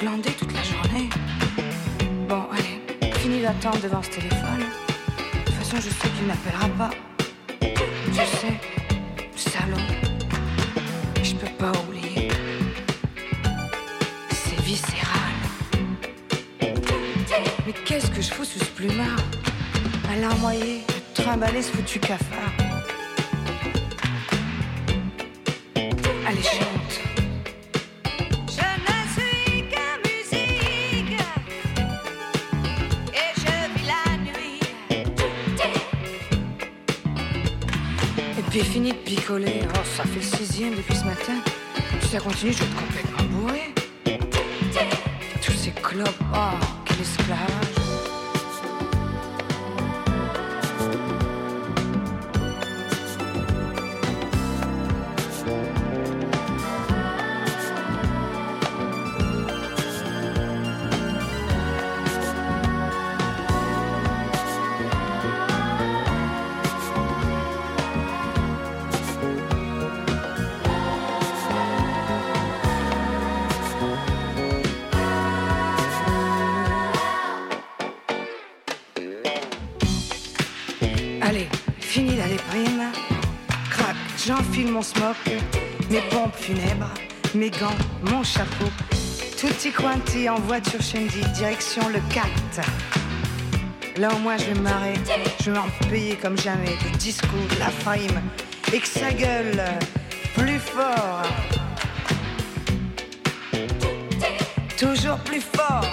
glander toute la journée Bon, allez, fini d'attendre devant ce téléphone. De toute façon, je sais qu'il n'appellera pas. Tu sais, salaud. Je peux pas oublier. C'est viscéral. Mais qu'est-ce que je fous sous ce plumard? À larmoyer, trimballer ce foutu cafard. Si film, mon smoke. Mes pompes funèbres, mes gants, mon chapeau. Tutti quanti en voiture Shindy, direction le 4. Là au moins je vais me marrer, je vais m'en payer comme jamais. Des discours, de la frime, et que ça gueule plus fort. Toujours plus fort.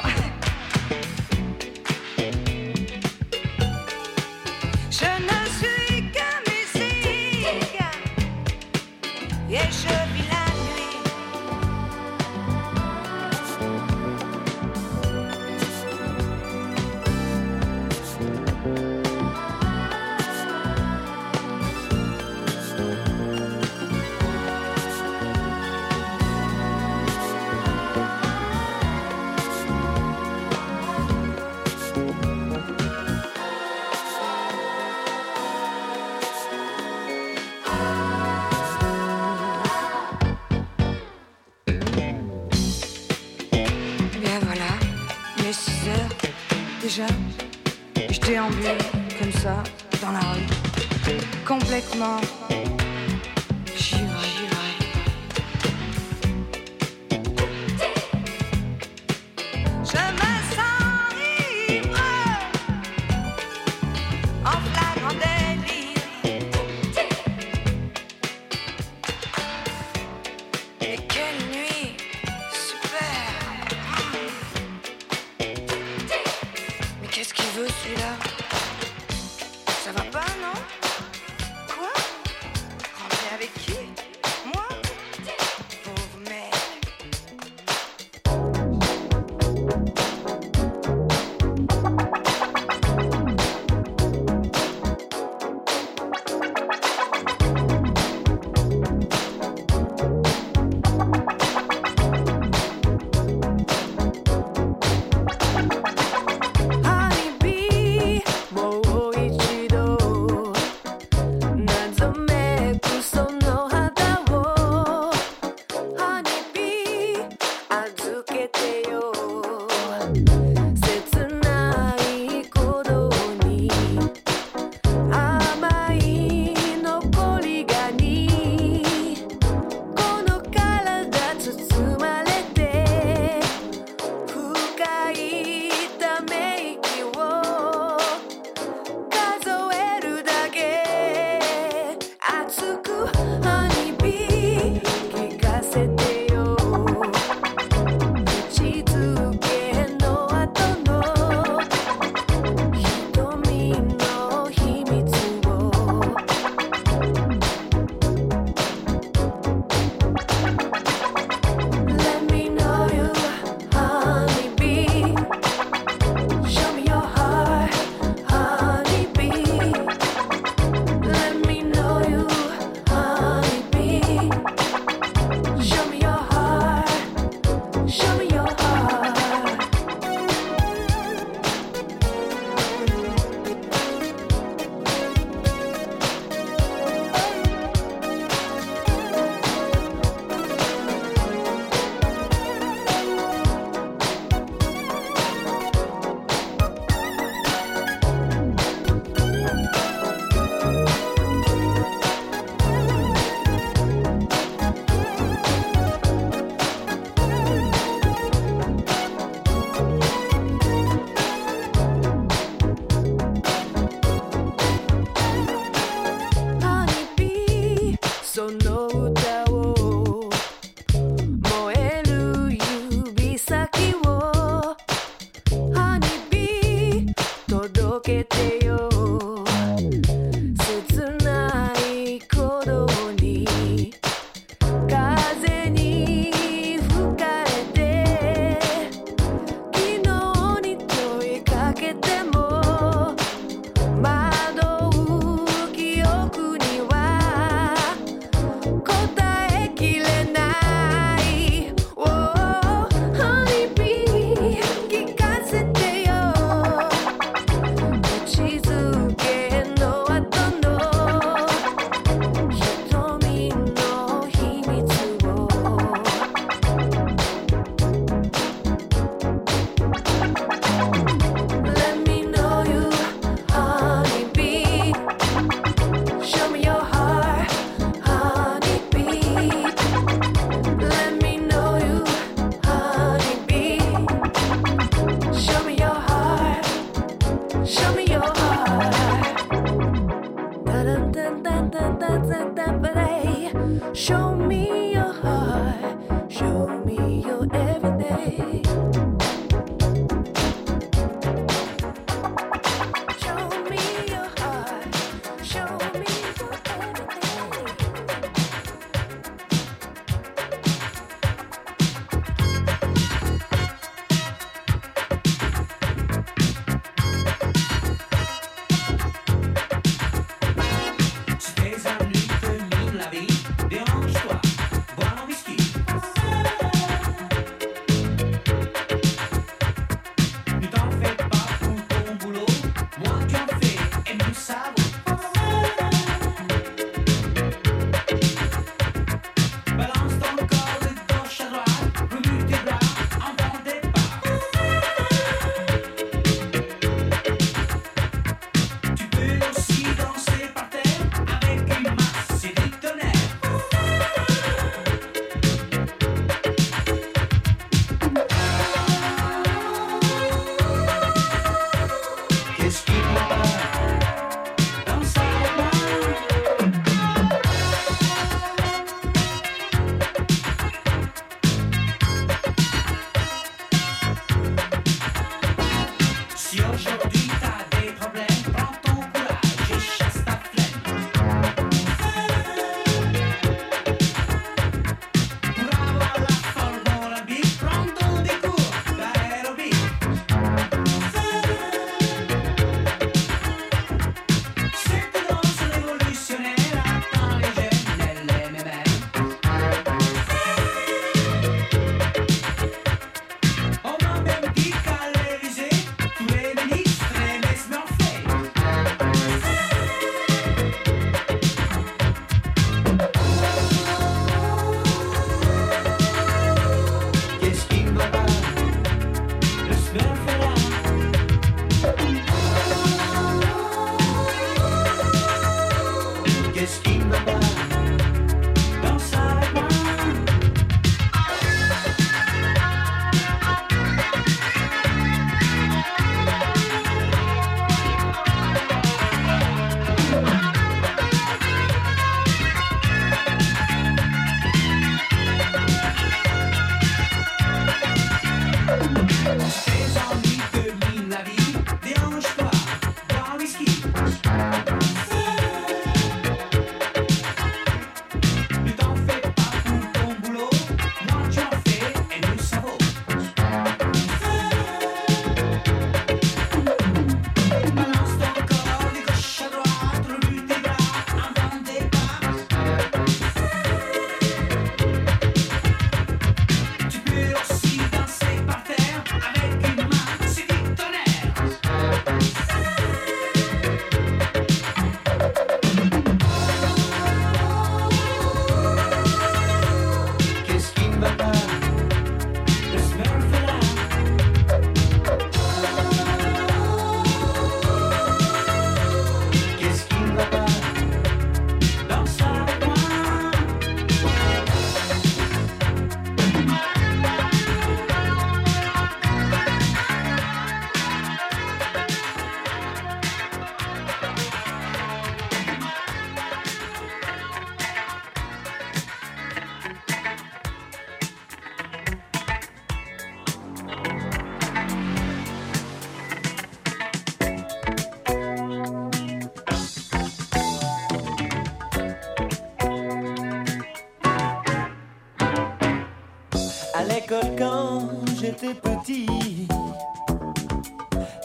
Quand j'étais petit.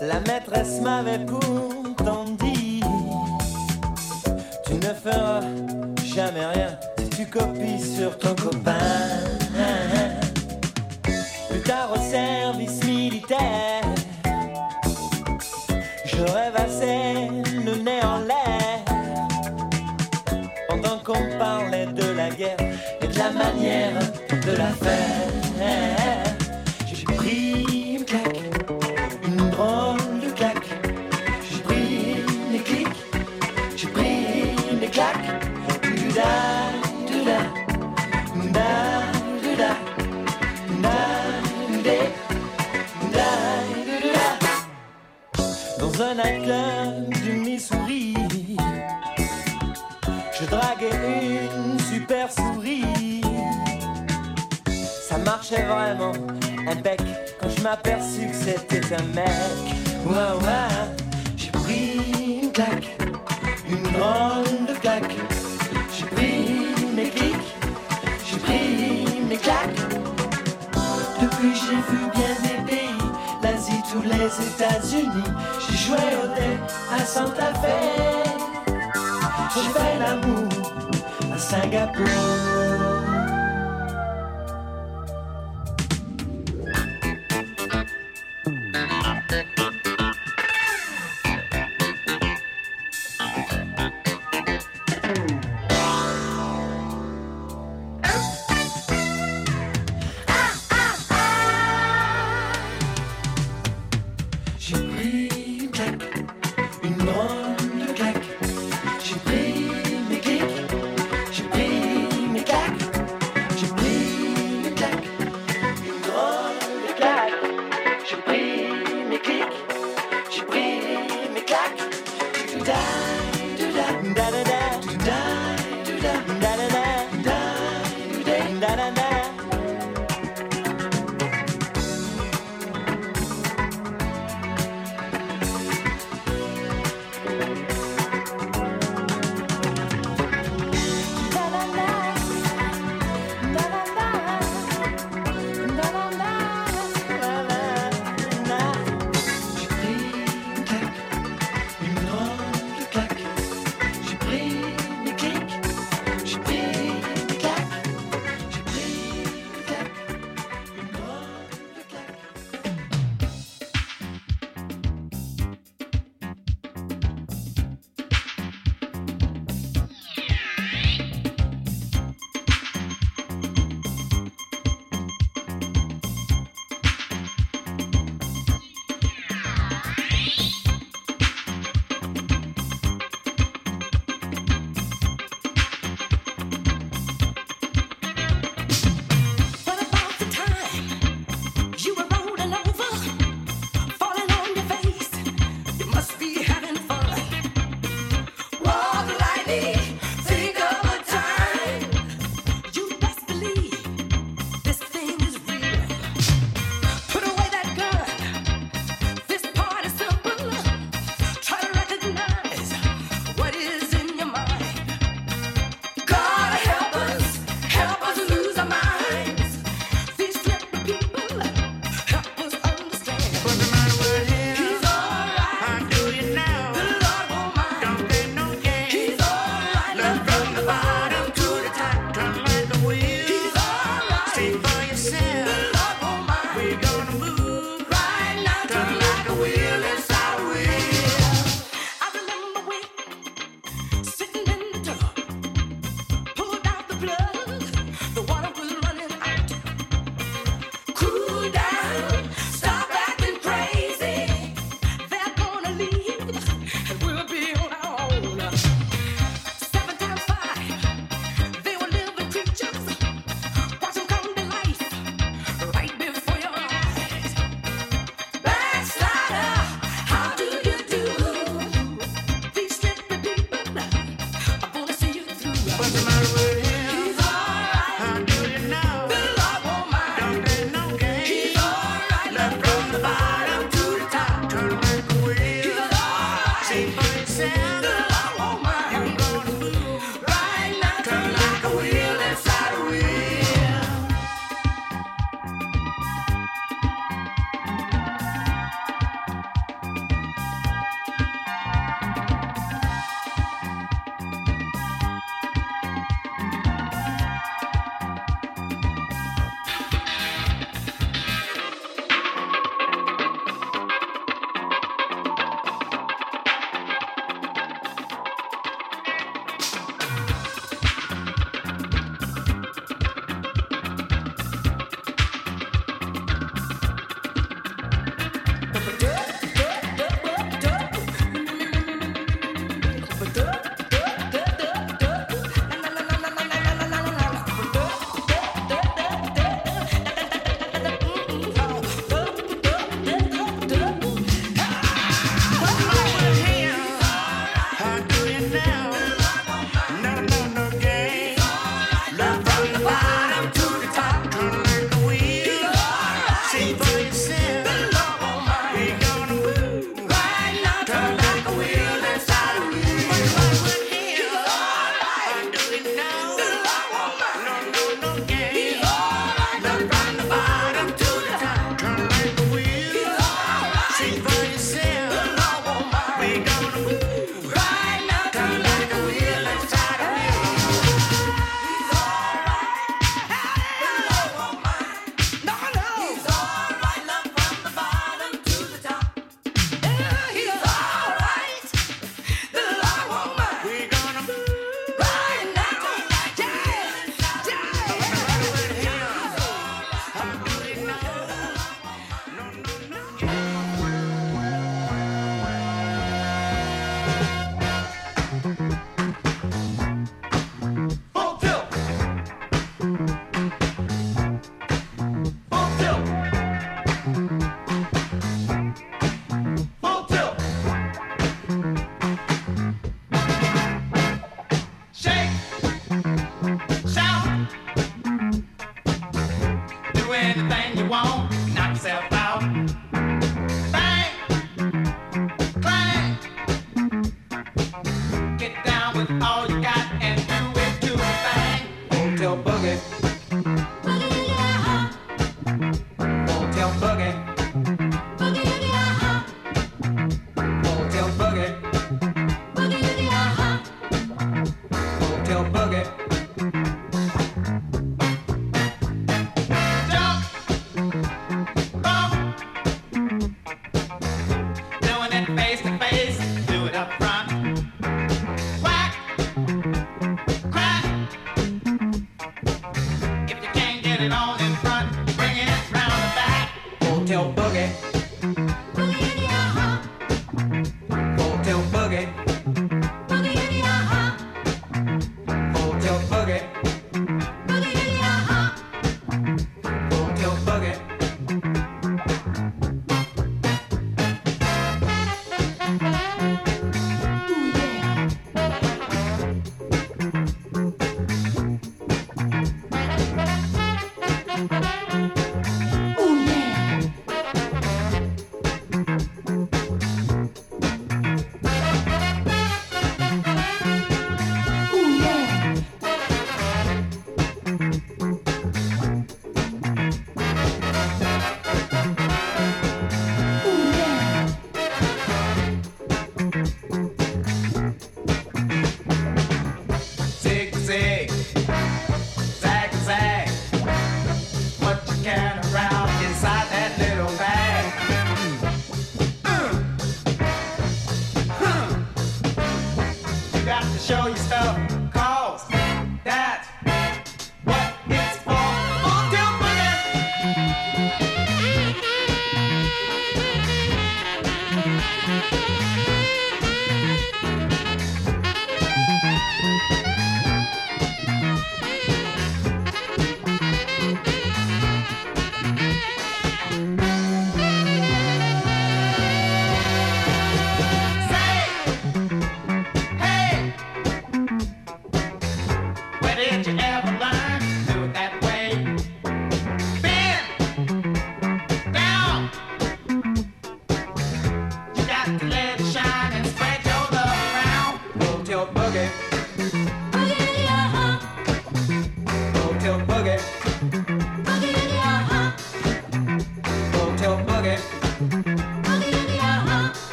La maîtresse m'avait pourtant dit Tu ne feras jamais rien si tu copies sur ton copain. Ça marchait vraiment impec quand je m'aperçus que c'était un mec. Ouah, ouah, j'ai pris une claque, une grande claque. J'ai pris mes clics, j'ai pris mes claques. Depuis j'ai vu bien des pays, l'Asie, tous les États-Unis. J'ai joué au dé à Santa Fe. J'ai fait l'amour à Singapour.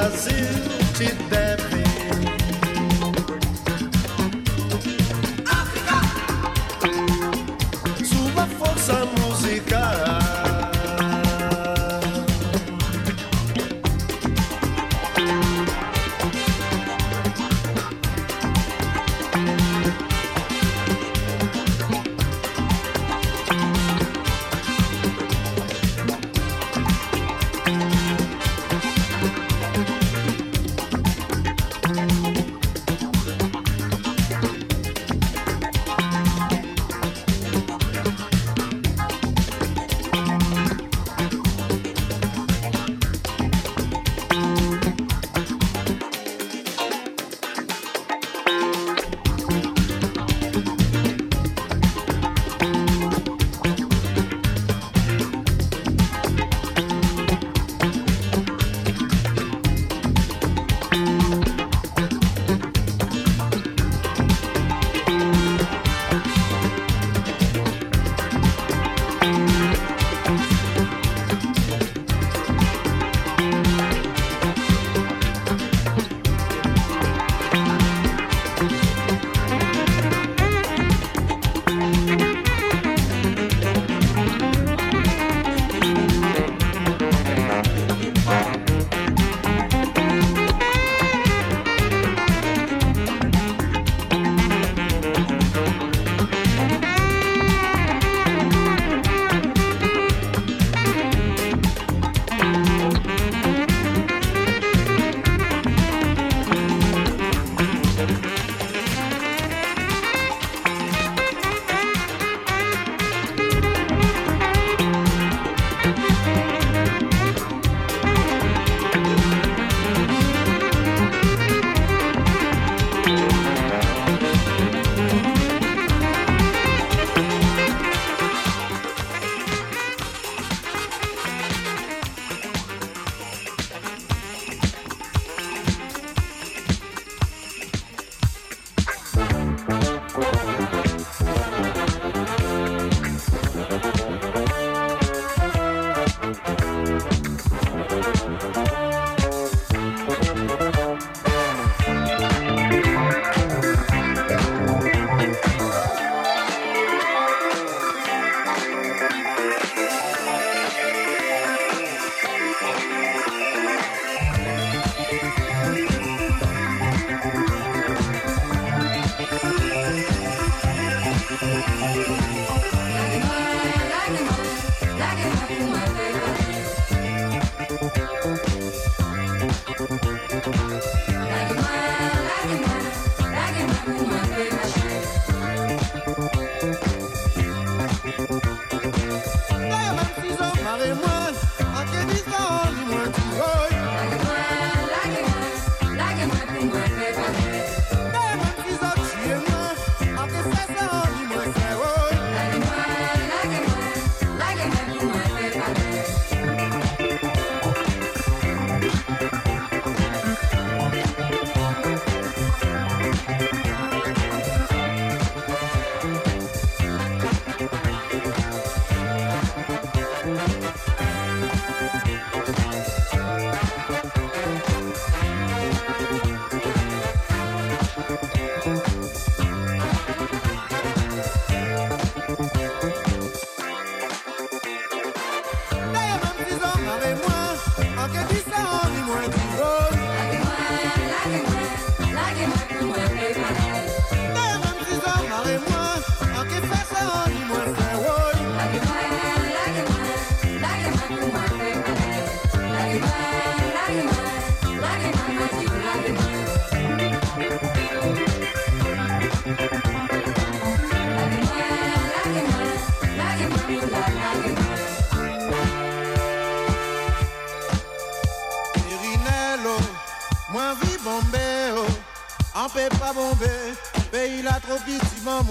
Brasil te deve. Bomber, pays la trop petit, bon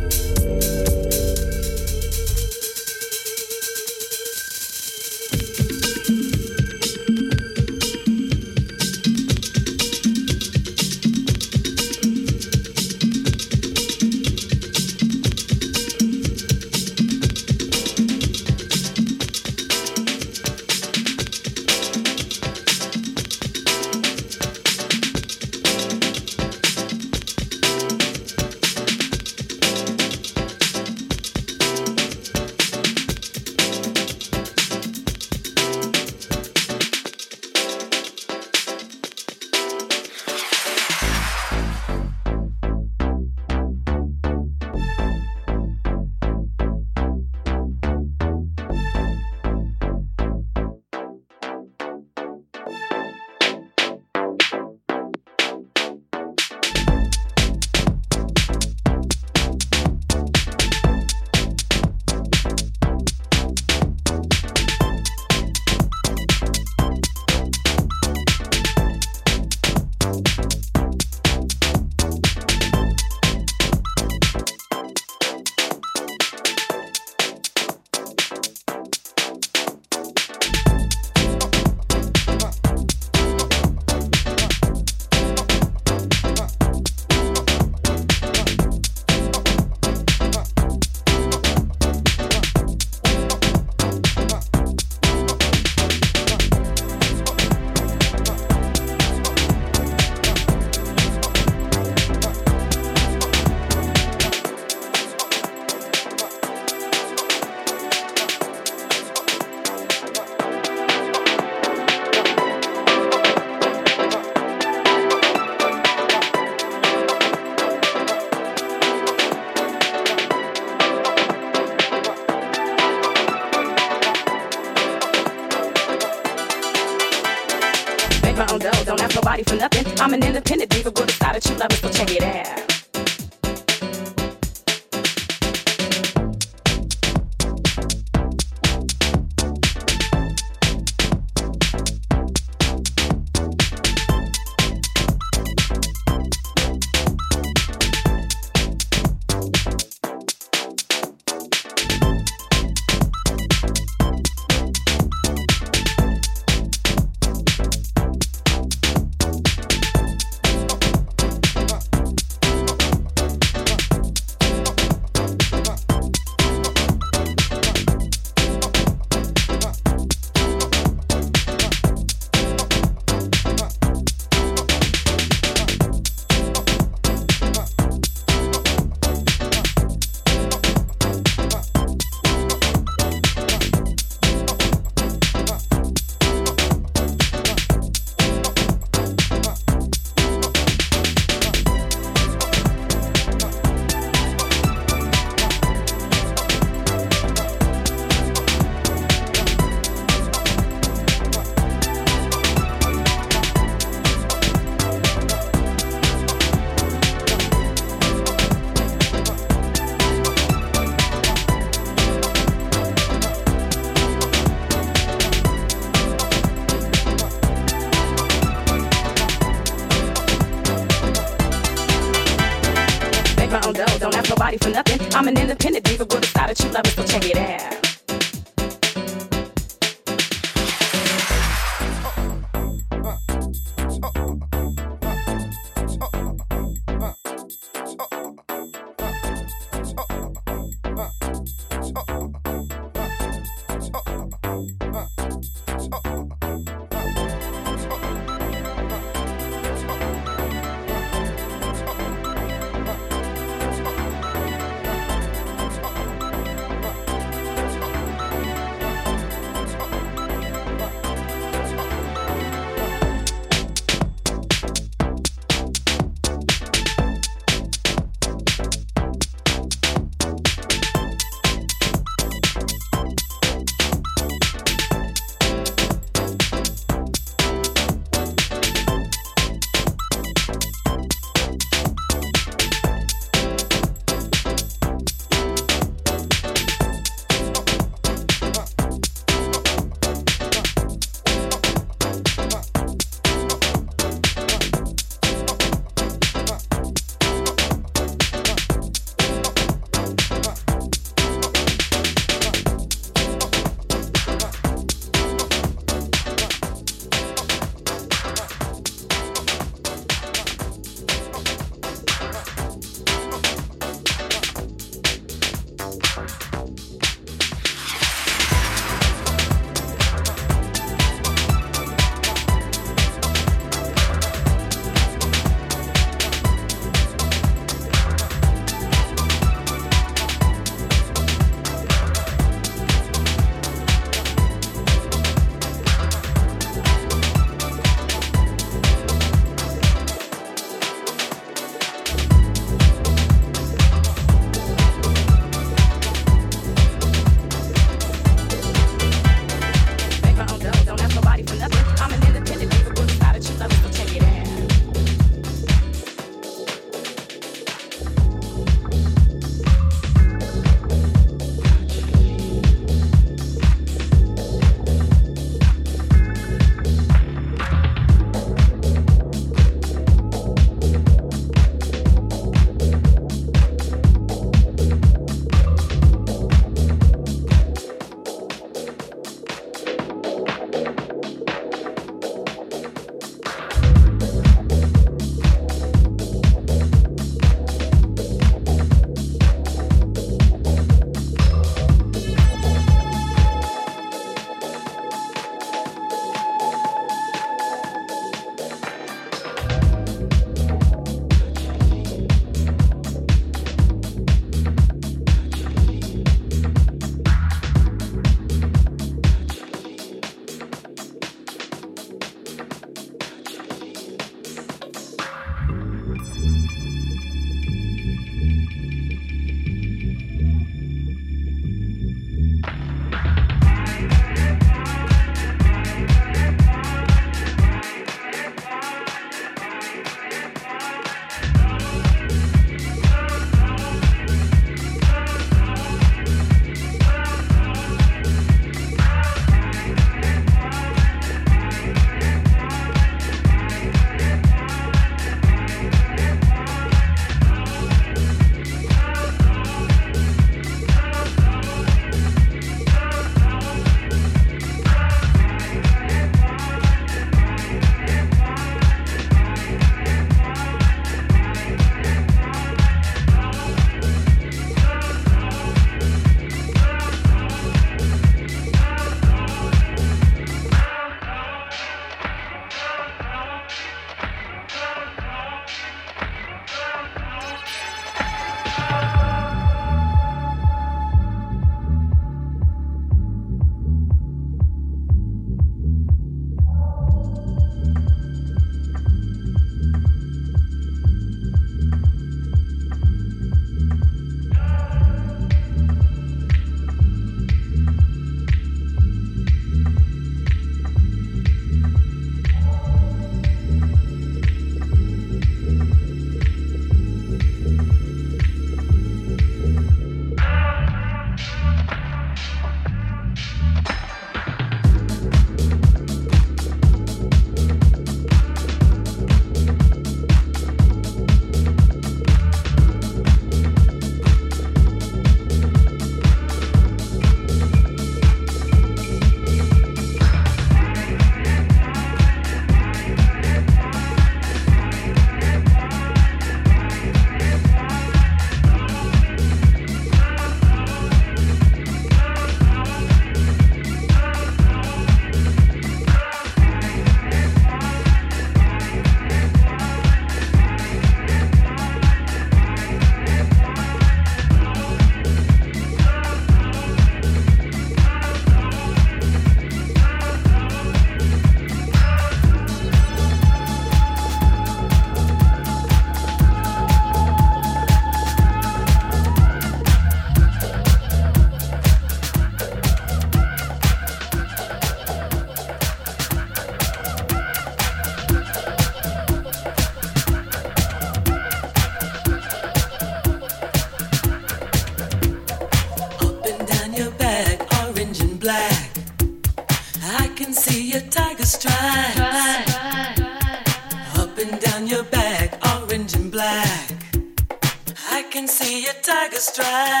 stride.